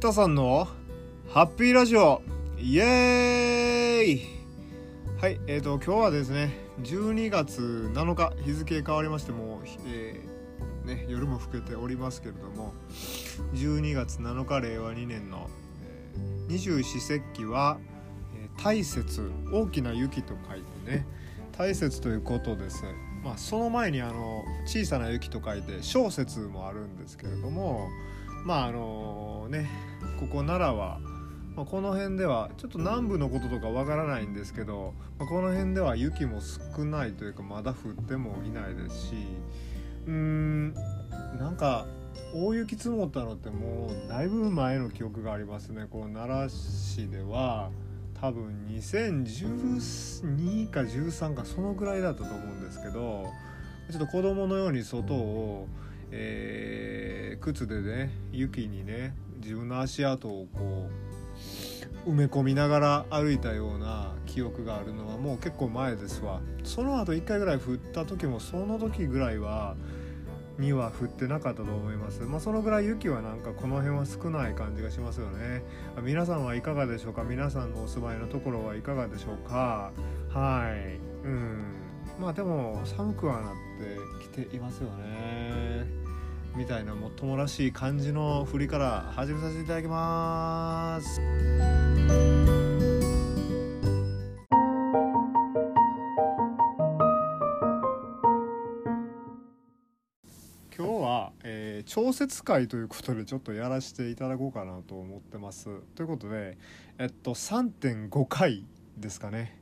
北さんのハッピーラジオ。イエーイ。はいえーと今日はですね12月7日日付変わりましてもう、えーね、夜も更けておりますけれども12月7日令和2年の、えー、二十四節気は、え、大雪大きな雪と書いてね大雪ということです。まあ、その前にあの小さな雪と書いて小雪もあるんですけれどもまああのねここ奈良は、まあ、この辺ではちょっと南部のこととかわからないんですけど、まあ、この辺では雪も少ないというかまだ降ってもいないですしうーんなんか大雪積もったのってもうだいぶ前の記憶がありますね。こう奈良市では多分2012か13かそのぐらいだったと思うんですけどちょっと子供のように外を、えー、靴でね雪にね自分の足跡をこう埋め込みながら歩いたような記憶があるのはもう結構前ですわその後1回ぐらい降った時もその時ぐらいはには降ってなかったと思います。まあ、そのぐらい雪はなんかこの辺は少ない感じがしますよね。皆さんはいかがでしょうか？皆さんのお住まいのところはいかがでしょうか？はい。うん。まあでも寒くはなってきていますよね。みたいなもっともらしい感じの振りから始めさせていただきます。今日は調節会ということでちょっとやらせていただこうかなと思ってます。ということでえっと3.5回ですかね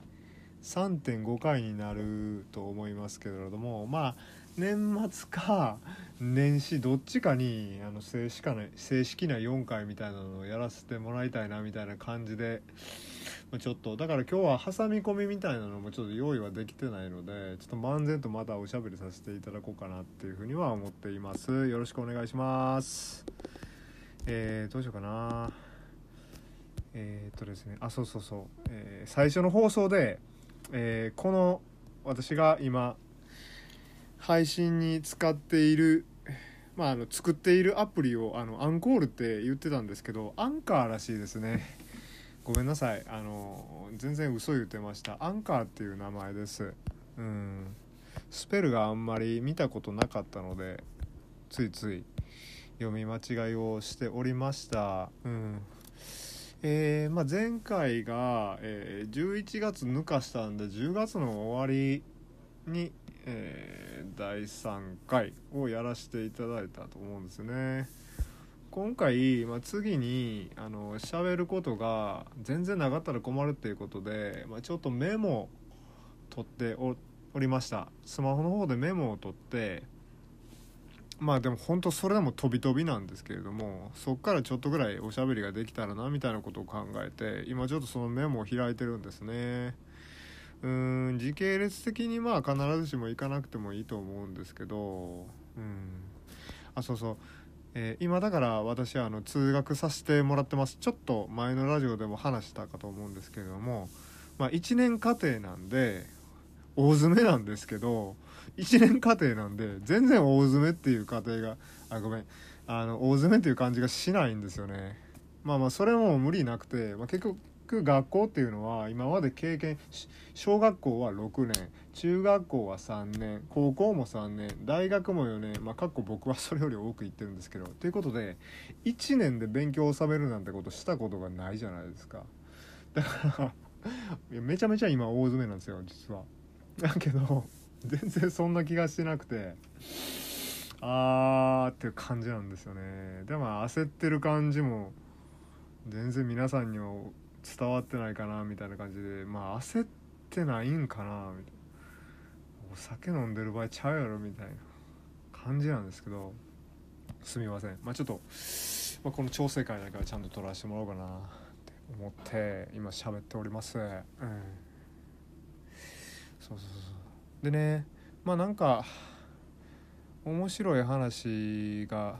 3.5回になると思いますけれどもまあ年末か年始どっちかにあの正式な正式な4回みたいなのをやらせてもらいたいなみたいな感じでちょっとだから今日は挟み込みみたいなのもちょっと用意はできてないのでちょっと漫然とまたおしゃべりさせていただこうかなっていうふうには思っています。よろしくお願いします。えー、どうしようかな。えー、っとですね。あそうそうそう、えー、最初の放送で、えー、この私が今配信に使っているまあ、あの作っているアプリをあのアンコールって言ってたんですけどアンカーらしいですね。ごめんなさい。あの全然嘘言ってました。アンカーっていう名前です。うん。スペルがあんまり見たことなかったのでついつい読み間違いをしておりました。うん。えー、まあ、前回が、えー、11月抜かしたんで10月の終わりに、えー、第3回をやらせていただいたと思うんですね。今回、まあ、次にあの喋ることが全然なかったら困るっていうことで、まあ、ちょっとメモ取っておりました。スマホの方でメモを取ってまあでも本当それでも飛び飛びなんですけれどもそっからちょっとぐらいおしゃべりができたらなみたいなことを考えて今ちょっとそのメモを開いてるんですね。うん時系列的にまあ必ずしも行かなくてもいいと思うんですけどうん。あそうそう。えー、今だから私はあの通学させてもらってます。ちょっと前のラジオでも話したかと思うんですけれども、まあ、1年家庭なんで大詰めなんですけど1年家庭なんで全然大詰めっていう家庭があごめん。あの大詰めっていう感じがしないんですよね。まあまあそれも無理なくて、まあ、結局く学校っていうのは今まで経験小学校は6年中学校は3年高校も3年大学も4年まあかっこ僕はそれより多く行ってるんですけどということで1年で勉強を収めるなんてことしたことがないじゃないですか。だからめちゃめちゃ今大詰めなんですよ実は。だけど全然そんな気がしてなくてあーっていう感じなんですよね。でも焦ってる感じも全然皆さんにも伝わってないかなみたいな感じでまあ焦ってないんかなみたいな。お酒飲んでる場合ちゃうやろみたいな感じなんですけどすみません。まあちょっと、まあ、この調整会だからちゃんと撮らせてもらおうかなって思って今喋っております。うん。そうそうそう。でねまあなんか面白い話が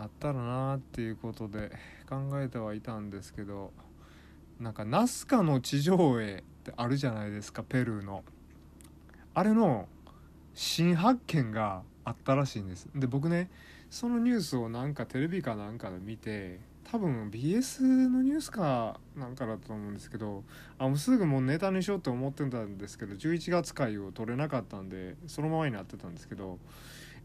あったらなっていうことで考えてはいたんですけどなんかナスカの地上絵ってあるじゃないですかペルーの。あれの新発見があったらしいんです。で僕ねそのニュースをなんかテレビかなんかで見て多分 BS のニュースかなんかだと思うんですけどあもうすぐもうネタにしようと思ってたんですけど11月回を取れなかったんでそのままになってたんですけど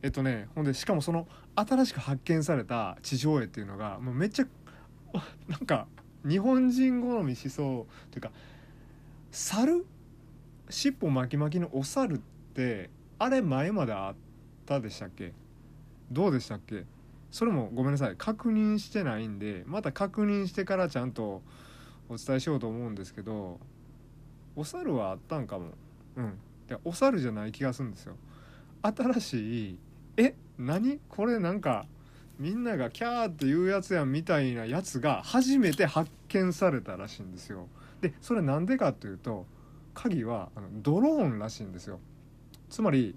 えっとねほんでしかもその新しく発見された地上絵っていうのがもうめっちゃ なんか日本人好みしそうというか猿？尻尾巻き巻きのお猿ってあれ前まであったでしたっけ？どうでしたっけ？それもごめんなさい。確認してないんでまた確認してからちゃんとお伝えしようと思うんですけどお猿はあったんかも。うん。でお猿じゃない気がするんですよ。新しいえ何？これなんかみんながキャーって言うやつやんみたいなやつが初めて発見されたらしいんですよ。でそれなんでかっていうと鍵はあのドローンらしいんですよ。つまり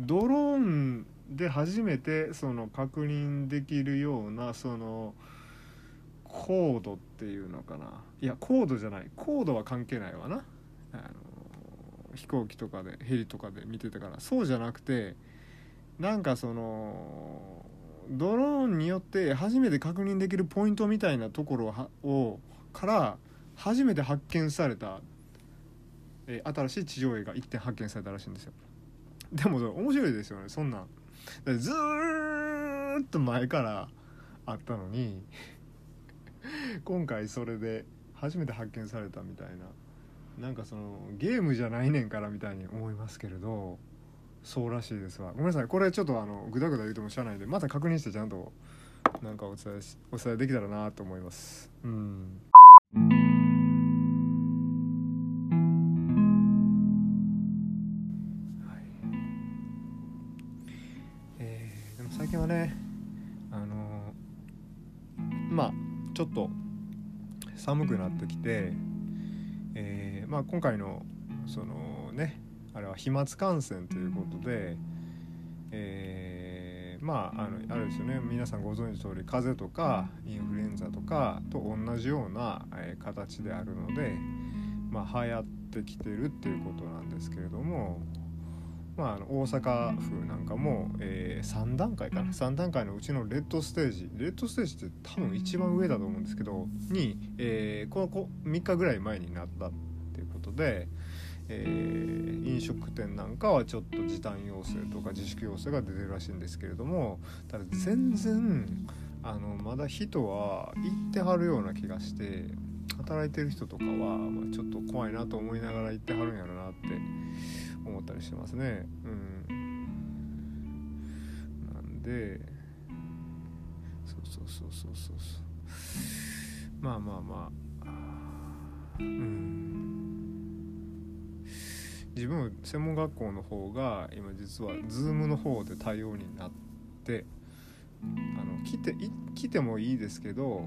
ドローンで初めてその確認できるようなそのコードっていうのかな。いやコードじゃない。コードは関係ないわな。あの飛行機とかでヘリとかで見てたから。そうじゃなくてなんかそのドローンによって初めて確認できるポイントみたいなところをから初めて発見された、えー、新しい地上絵が1点発見されたらしいんですよ。でも面白いですよねそんなん。ずっと前からあったのに今回それで初めて発見されたみたいな。なんかそのゲームじゃないねんからみたいに思いますけれど。そうらしいですわ。ごめんなさい。これちょっとあのグダグダ言うてもしゃあないんでまた確認してちゃんとなんかお伝えしお伝えできたらなと思います。うん。でも最近はねあのまあちょっと寒くなってきて、えー、まあ、今回のそのねあれは飛沫感染ということで、えー、まああのあれですよね。皆さんご存知の通り風邪とかインフルエンザとかと同じような、えー、形であるので、まあ、流行ってきてるっていうことなんですけれどもまあ、大阪府なんかも、えー、3段階かな。3段階のうちのレッドステージ。レッドステージって多分一番上だと思うんですけどに、えー、このこ3日ぐらい前になったっていうことで、えー、飲食店なんかはちょっと時短要請とか自粛要請が出てるらしいんですけれどもただ全然あのまだ人は行ってはるような気がして働いてる人とかは、まあ、ちょっと怖いなと思いながら行ってはるんやろなって思ったりしてますね。うん。なんでそうそうそうそうそうそう。まあまあまあ。うん。自分専門学校の方が今実は Zoom の方で対応になってあの来て来てもいいですけど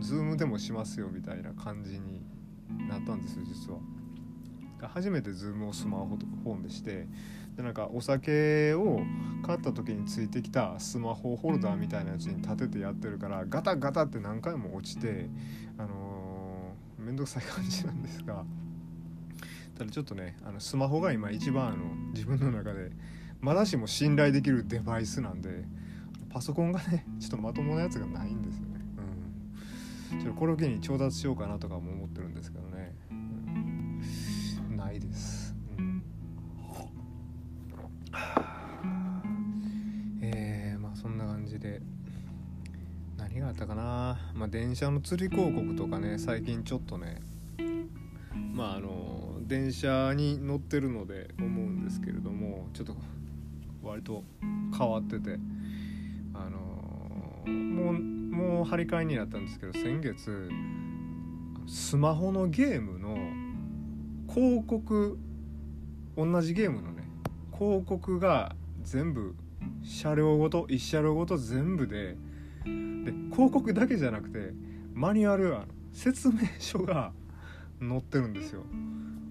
Zoom でもしますよみたいな感じになったんですよ実は。初めて Zoom をスマホフォンでしてでなんかお酒を買った時についてきたスマホホルダーみたいなやつに立ててやってるからガタガタって何回も落ちてあのー、めんどくさい感じなんですがただちょっとねあのスマホが今一番あの自分の中でまだしも信頼できるデバイスなんでパソコンがね ちょっとまともなやつがないんですよね。うん、ちょっとこれを機に調達しようかなとかも思ってるんですけどね。ないです。うん、えー、まあそんな感じで何があったかな、まあ、電車の釣り広告とかね最近ちょっとねまああの電車に乗ってるので思うんですけれどもちょっと割と変わっててあのもうもう張り替えになったんですけど先月スマホのゲームの広告同じゲームのね広告が全部車両ごと1車両ごと全部でで広告だけじゃなくてマニュアル説明書が載ってるんですよ。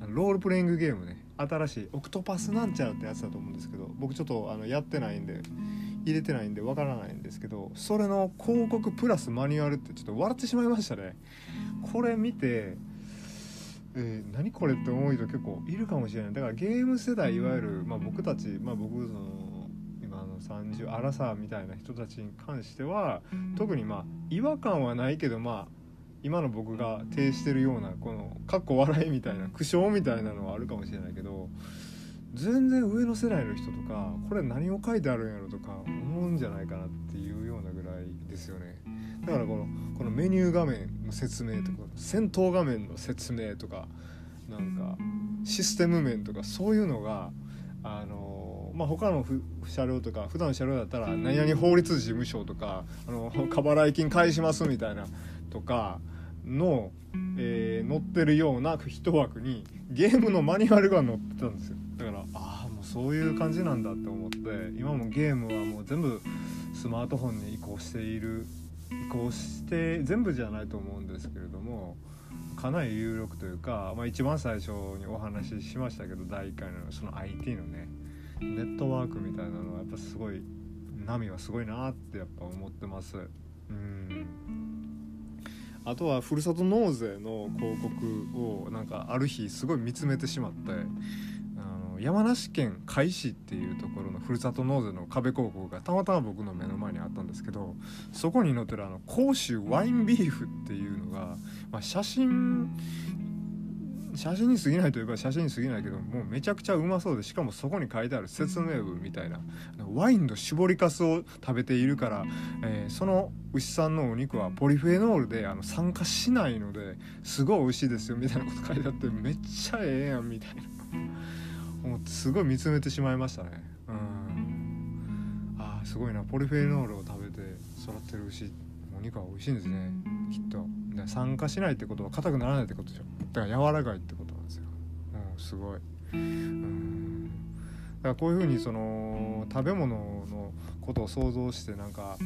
ロールプレイングゲームね。新しいオクトパスなんちゃらってやつだと思うんですけど僕ちょっとあのやってないんで入れてないんでわからないんですけどそれの広告プラスマニュアルってちょっと笑ってしまいましたね。これ見てえー、何これって思う人結構いるかもしれない。だからゲーム世代いわゆる、まあ、僕たち、まあ、僕その今のの30アラサーみたいな人たちに関しては特にまあ違和感はないけどまあ今の僕が呈してるようなこのかっこ笑いみたいな苦笑みたいなのはあるかもしれないけど全然上の世代の人とかこれ何を書いてあるんやろとか思うんじゃないかなっていうようなぐらいですよね。だからこのこのメニュー画面の説明とか戦闘画面の説明とかなんかシステム面とかそういうのがあのまあ他の車両とか普段の車両だったら何々法律事務所とかあの 過払い金返しますみたいなとかの、えー、載ってるような一枠にゲームのマニュアルが載ってたんですよだからああもうそういう感じなんだって思って今もゲームはもう全部スマートフォンに移行している移行して全部じゃないと思うんですけれどもかなり有力というか、まあ、一番最初にお話ししましたけど第1回のその IT のねネットワークみたいなのはやっぱすごい波はすごいなってやっぱ思ってます。うんあとはふるさと納税の広告をなんかある日すごい見つめてしまってあの山梨県甲斐市っていうところのふるさと納税の壁広告がたまたま僕の目の前にあったんですけどそこに載ってるあの甲州ワインビーフっていうのが、まあ、写真写真に過ぎないといえば写真に過ぎないけどもうめちゃくちゃうまそうでしかもそこに書いてある説明文みたいな。ワインの絞りかすを食べているから、えー、その牛さんのお肉はポリフェノールであの酸化しないのですごい美味しいですよみたいなこと書いてあってめっちゃええやんみたいな。もうすごい見つめてしまいましたね。うん。あすごいな。ポリフェノールを食べて育ってる牛お肉は美味しいんですね。きっと。酸化しないってことは硬くならないってことでしょ。だから柔らかいってことなんですよ。うんすごい。うん。だからこういうふうにその食べ物のことを想像してなんかこ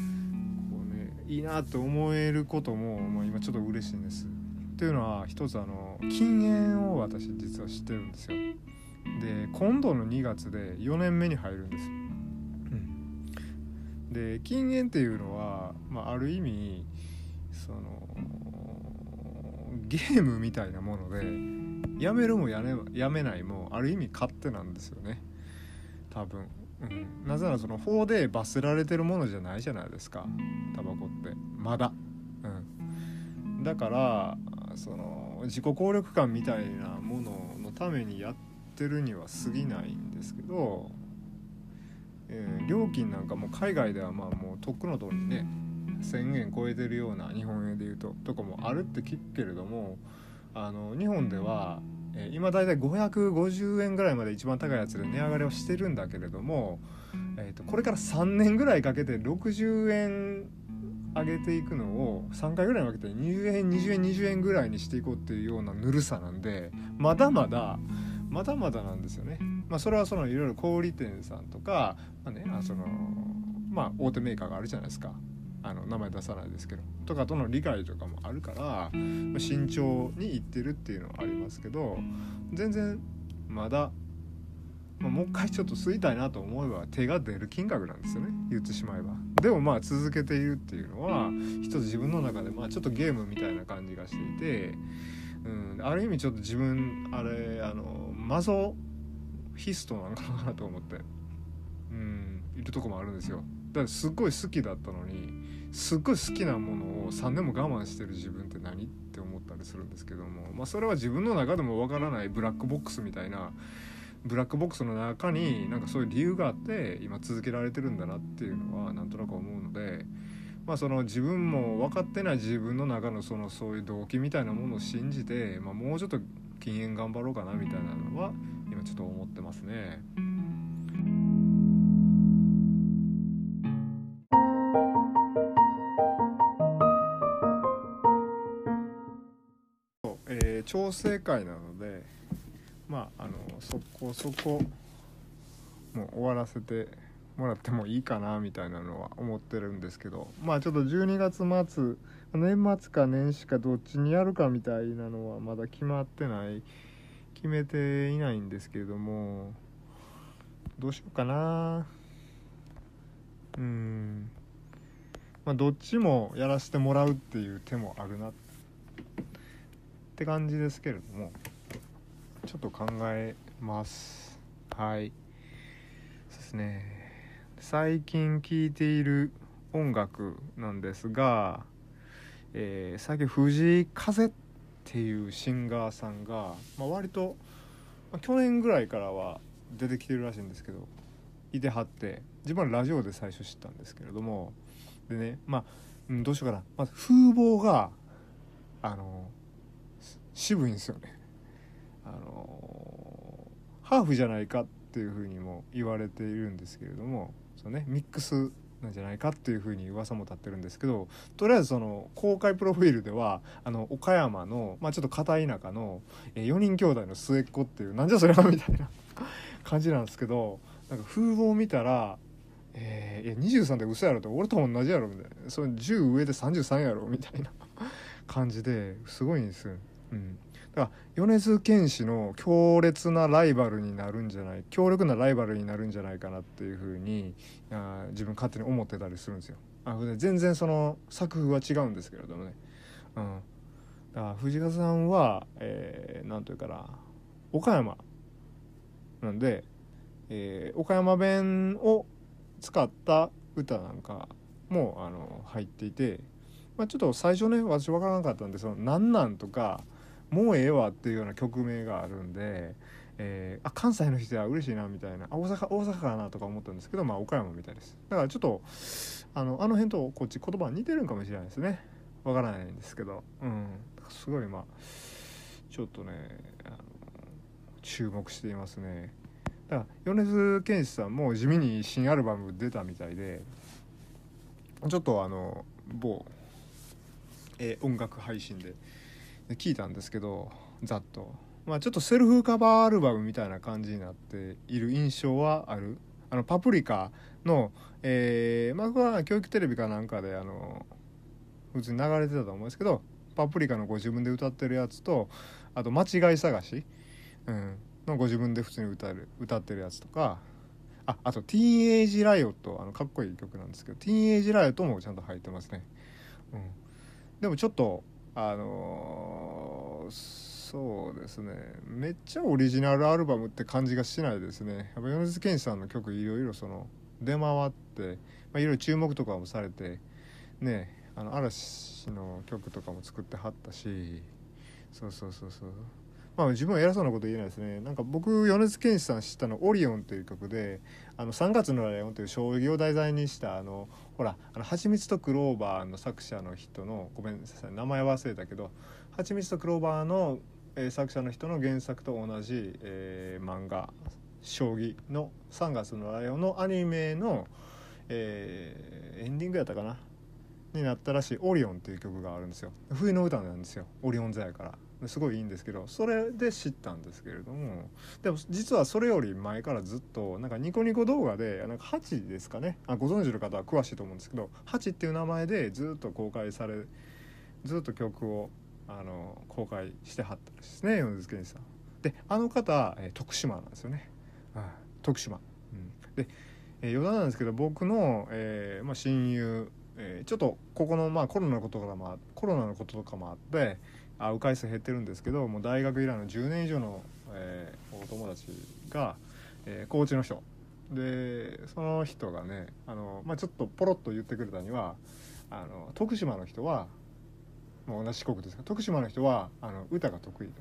うねいいなって思えることも、まあ、今ちょっと嬉しいんです。っていうのは一つあの禁煙を私実は知ってるんですよ。で今度の2月で4年目に入るんです、うん、で禁煙っていうのは、まあ、ある意味そのゲームみたいなものでやめるもやめやめないもある意味勝手なんですよね。多分、うん、なぜならその法で罰せられてるものじゃないじゃないですか。タバコって。まだ、うん、だからその自己効力感みたいなもののためにやってるには過ぎないんですけど、えー、料金なんかも海外ではまあもうとっくの通りね1,000円超えてるような日本円でいうととかもあるって聞くけれどもあの日本では、えー、今大体550円ぐらいまで一番高いやつで値上がりをしてるんだけれども、えーと、これから3年ぐらいかけて60円上げていくのを3回ぐらいに分けて20円20円20円ぐらいにしていこうっていうようなぬるさなんでまだまだまだまだなんですよね。まあ、それはそのいろいろ小売店さんとか、まあね、あそのまあ大手メーカーがあるじゃないですかあの名前出さないですけどとかとの理解とかもあるから、慎重にいってるっていうのはありますけど全然まだ、まあ、もう一回ちょっと吸いたいなと思えば手が出る金額なんですよね言ってしまえば。でもまあ続けているっていうのは一つ自分の中でまあちょっとゲームみたいな感じがしていて、うん、ある意味ちょっと自分あれあのマゾヒストなのかなと思ってうんいるとこもあるんですよ。だからすっごい好きだったのにすっごい好きなものを3年も我慢してる自分って何って思ったりするんですけども、まあ、それは自分の中でもわからないブラックボックスみたいなブラックボックスの中になんかそういう理由があって今続けられてるんだなっていうのはなんとなく思うので。まあ、その自分も分かってない自分の中のそのそういう動機みたいなものを信じて、まあ、もうちょっと禁煙頑張ろうかなみたいなのは今ちょっと思ってますね。調整会なのでまああのそこそこもう終わらせてもらってもいいかなみたいなのは思ってるんですけどまあちょっと12月末年末か年始かどっちにやるかみたいなのはまだ決まってない決めていないんですけれどもどうしようかな。うん。まあどっちもやらせてもらうっていう手もあるなっって感じですけれどもちょっと考えます。はい。そうですね。最近聴いている音楽なんですが、えー、最近藤井風っていうシンガーさんが、まあ、割と、まあ、去年ぐらいからは出てきてるらしいんですけどいてはって自分はラジオで最初知ったんですけれどもでねまあ、うん、どうしようかな。まず風貌があの渋いんですよね。あのハーフじゃないかっていうふうにも言われているんですけれどもその、ね、ミックスなんじゃないかっていうふうに噂も立ってるんですけどとりあえずその公開プロフィールではあの岡山の、まあ、ちょっと片田舎の、え4人兄弟の末っ子っていうなんじゃそれはみたいな 感じなんですけどなんか風貌を見たらえー、いや23で嘘やろと俺と同じやろみたいなその10上で33やろみたいな 感じですごいんですよ。うん、だから米津玄師の強烈なライバルになるんじゃない強力なライバルになるんじゃないかなっていうふうにあ自分勝手に思ってたりするんですよ。あ全然その作風は違うんですけれどもね。うん、だから藤川さんは、えー、というかな岡山なんで、えー、岡山弁を使った歌なんかもあの入っていて、まあ、ちょっと最初ね私分からなかったんで「そのなんなん」とか「もうええわ」っていうような曲名があるんで、えー、あ関西の人は嬉しいなみたいなあ大阪大阪かなとか思ったんですけどまあ岡山みたいです。だからちょっとあのあの辺とこっち言葉似てるんかもしれないですね。分からないんですけど。うん。すごいまあちょっとねあの注目していますね。だから米津玄師さんも地味に新アルバム出たみたいでちょっとあの某、え、音楽配信で聞いたんですけどざっと。まあちょっとセルフカバーアルバムみたいな感じになっている印象はある。あのパプリカのえー、まあこれは教育テレビかなんかであの普通に流れてたと思うんですけどパプリカのご自分で歌ってるやつとあと間違い探し、うん、のご自分で普通に歌る歌ってるやつとかああと「ティーンエイジ・ライオット」あのかっこいい曲なんですけど「ティーンエイジ・ライオット」もちゃんと入ってますね、うん、でもちょっとあの、そうですね。めっちゃオリジナルアルバムって感じがしないですね。やっぱ米津玄師さんの曲いろいろその出回って、まあ、いろいろ注目とかもされてねあの嵐の曲とかも作ってはったしそうそうそうそう。まあ自分は偉そうなこと言えないですね。なんか僕米津玄師さん知ったの「オリオン」という曲で「あの3月のライオン」という将棋を題材にしたあのほら「あの蜂蜜とクローバー」の作者の人のごめんなさい名前忘れたけど「蜂蜜とクローバーの」えー、作者の人の原作と同じ、えー、漫画将棋の「3月のライオン」のアニメの、えー、エンディングやったかな？になったらしい「オリオン」っていう曲があるんですよ。冬の歌なんですよオリオン座やから。すごいいいんですけどそれで知ったんですけれどもでも実はそれより前からずっとなんかニコニコ動画でなんかハチですかねあご存知の方は詳しいと思うんですけどハチっていう名前でずっと公開されずっと曲をあの公開してはったんですね米津玄師さん。であの方、え徳島なんですよね。あ徳島、うん、で、え、余談なんですけど僕の、えーまあ、親友、え、ちょっとここの、まあ、コロナのこととかもコロナのこととかもあって会う回数減ってるんですけどもう大学以来の10年以上の、えー、お友達が、えー、高知の人。でその人がねあの、まあ、ちょっとポロッと言ってくれたにはあの徳島の人はもう同じ四国ですが徳島の人はあの歌が得意だ。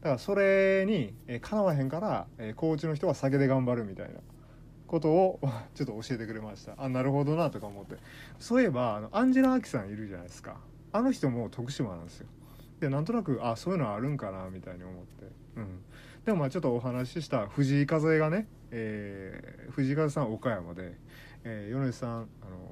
だからそれに、えー、かなわへんから、えー、高知の人は酒で頑張るみたいな。ことを ちょっと教えてくれました。あなるほどなとか思って。そういえばあのアンジェラ・アキさんいるじゃないですか。あの人も徳島なんですよ。でなんとなくあそういうのあるんかなみたいに思って、うん、でもまあちょっとお話しした藤井風がね、えー、藤井風さん岡山で、えー、米津さんあの、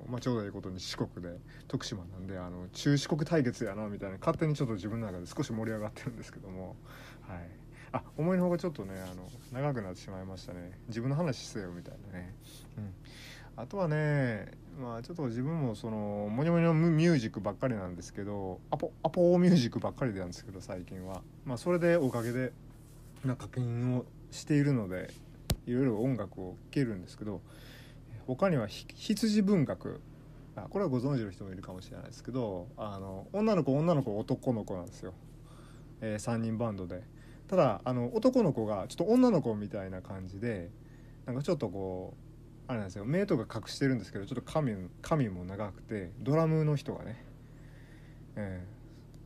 まあ、ちょうどいいことに四国で徳島なんであの中四国対決やなみたいな勝手にちょっと自分の中で少し盛り上がってるんですけども。はい。あ思いのほかちょっとねあの長くなってしまいましたね。自分の話せよみたいなね、うん、あとはねまあちょっと自分もそのモニョモニのミュージックばっかりなんですけどアポアポミュージックばっかりなんですけど最近は。まあそれでおかげでな課金をしているのでいろいろ音楽を聴けるんですけど他には羊文学。あこれはご存知の人もいるかもしれないですけどあの女の子女の子男の子なんですよ、えー、3人バンドで。ただあの男の子がちょっと女の子みたいな感じでなんかちょっとこうあれなんですよ。目とか隠してるんですけどちょっと髪髪も長くてドラムの人がね、え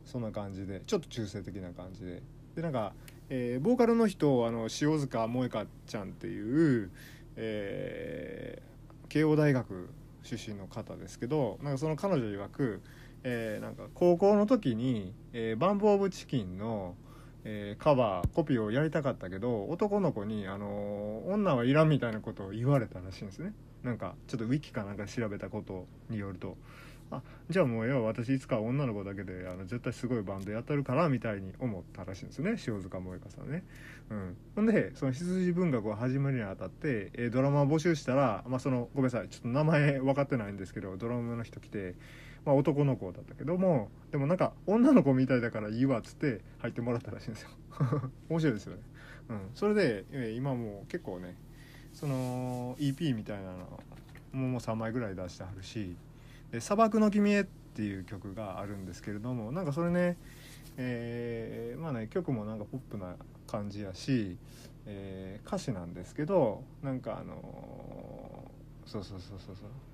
ー、そんな感じでちょっと中性的な感じで。でなんか、えー、ボーカルの人あの塩塚萌香ちゃんっていう、えー、慶応大学出身の方ですけどなんかその彼女曰く、えー、なんか高校の時に、えー、バンブ・オブ・チキンの「えー、カバーコピーをやりたかったけど男の子に、あの、女はいらんみたいなことを言われたらしいんですね。なんかちょっとウィキかなんか調べたことによると。あじゃあもう要は私いつか女の子だけであの絶対すごいバンドやってるからみたいに思ったらしいんですね。塩塚萌香さんね。うん、ほんでその羊文学を始めるにあたって、えー、ドラマを募集したら、まあ、そのごめんなさいちょっと名前分かってないんですけどドラムの人来てまあ、男の子だったけどもでもなんか女の子みたいだからいいわっつって入ってもらったらしいんですよ。面白いですよね、うん、それで今もう結構ねその EP みたいなのももう3枚ぐらい出してはるし「で砂漠の君へ」っていう曲があるんですけれどもなんかそれねえー、まあね曲もなんかポップな感じやし、えー、歌詞なんですけどなんかあのー、そうそうそうそうそう。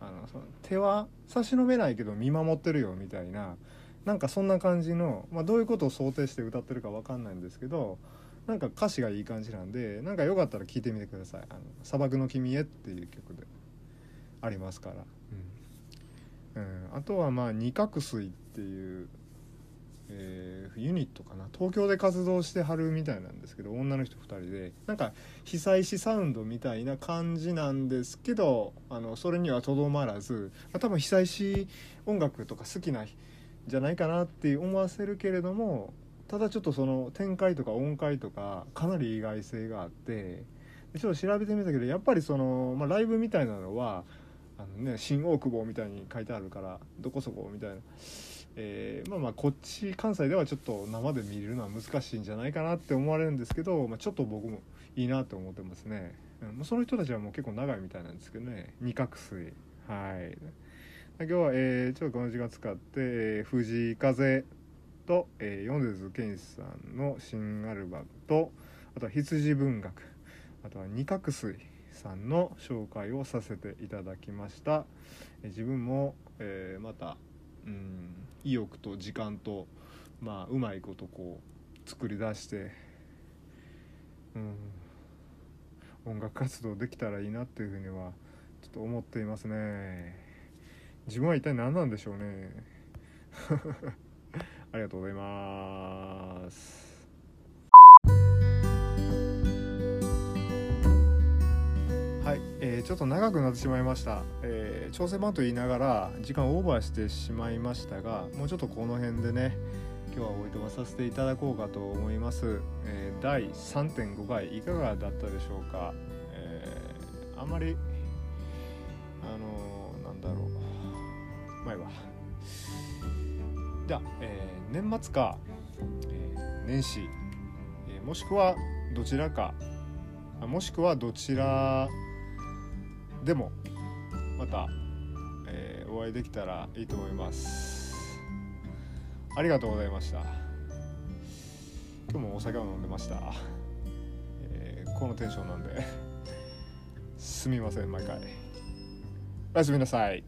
あのその手は差し伸べないけど見守ってるよみたいななんかそんな感じの、まあ、どういうことを想定して歌ってるか分かんないんですけどなんか歌詞がいい感じなんでなんかよかったら聴いてみてください「あの砂漠の君へ」っていう曲で。ありますから、うん、うん、あとはまあ「二角水」っていうえー、ユニットかな？東京で活動してはるみたいなんですけど女の人2人でなんか被災地サウンドみたいな感じなんですけどあのそれにはとどまらず、まあ、多分被災地音楽とか好きなじゃないかなって思わせるけれどもただちょっとその展開とか音階とかかなり意外性があってちょっと調べてみたけどやっぱりその、まあ、ライブみたいなのはあの、ね、新大久保みたいに書いてあるからどこそこみたいな。えー、まあまあこっち関西ではちょっと生で見るのは難しいんじゃないかなって思われるんですけど、まあ、ちょっと僕もいいなと思ってますね、うん、その人たちはもう結構長いみたいなんですけどね。二角錐。はい。今日は、えー、ちょっとこの時間使って、えー、藤井風と、えー、米津玄師さんの新アルバムとあとは羊文学。あとは二角錐さんの紹介をさせていただきました、えー、自分も、えー、またうん意欲と時間とまあうまいことこう作り出してうん音楽活動できたらいいなっていうふうにはちょっと思っていますね。自分は一体何なんでしょうね。ありがとうございます。はい、えー、ちょっと長くなってしまいました、え、調整版と言いながら時間オーバーしてしまいましたがもうちょっとこの辺でね今日はおいとまさせていただこうかと思います、えー、第3.5回いかがだったでしょうか、えー、あまりあのー、なんだろう。前はでは、えー、年末か、えー、年始、えー、もしくはどちらかもしくはどちらでもまた、えー、お会いできたらいいと思います。ありがとうございました。今日もお酒を飲んでました、えー、このテンションなんで。すみません毎回。おやすみなさい。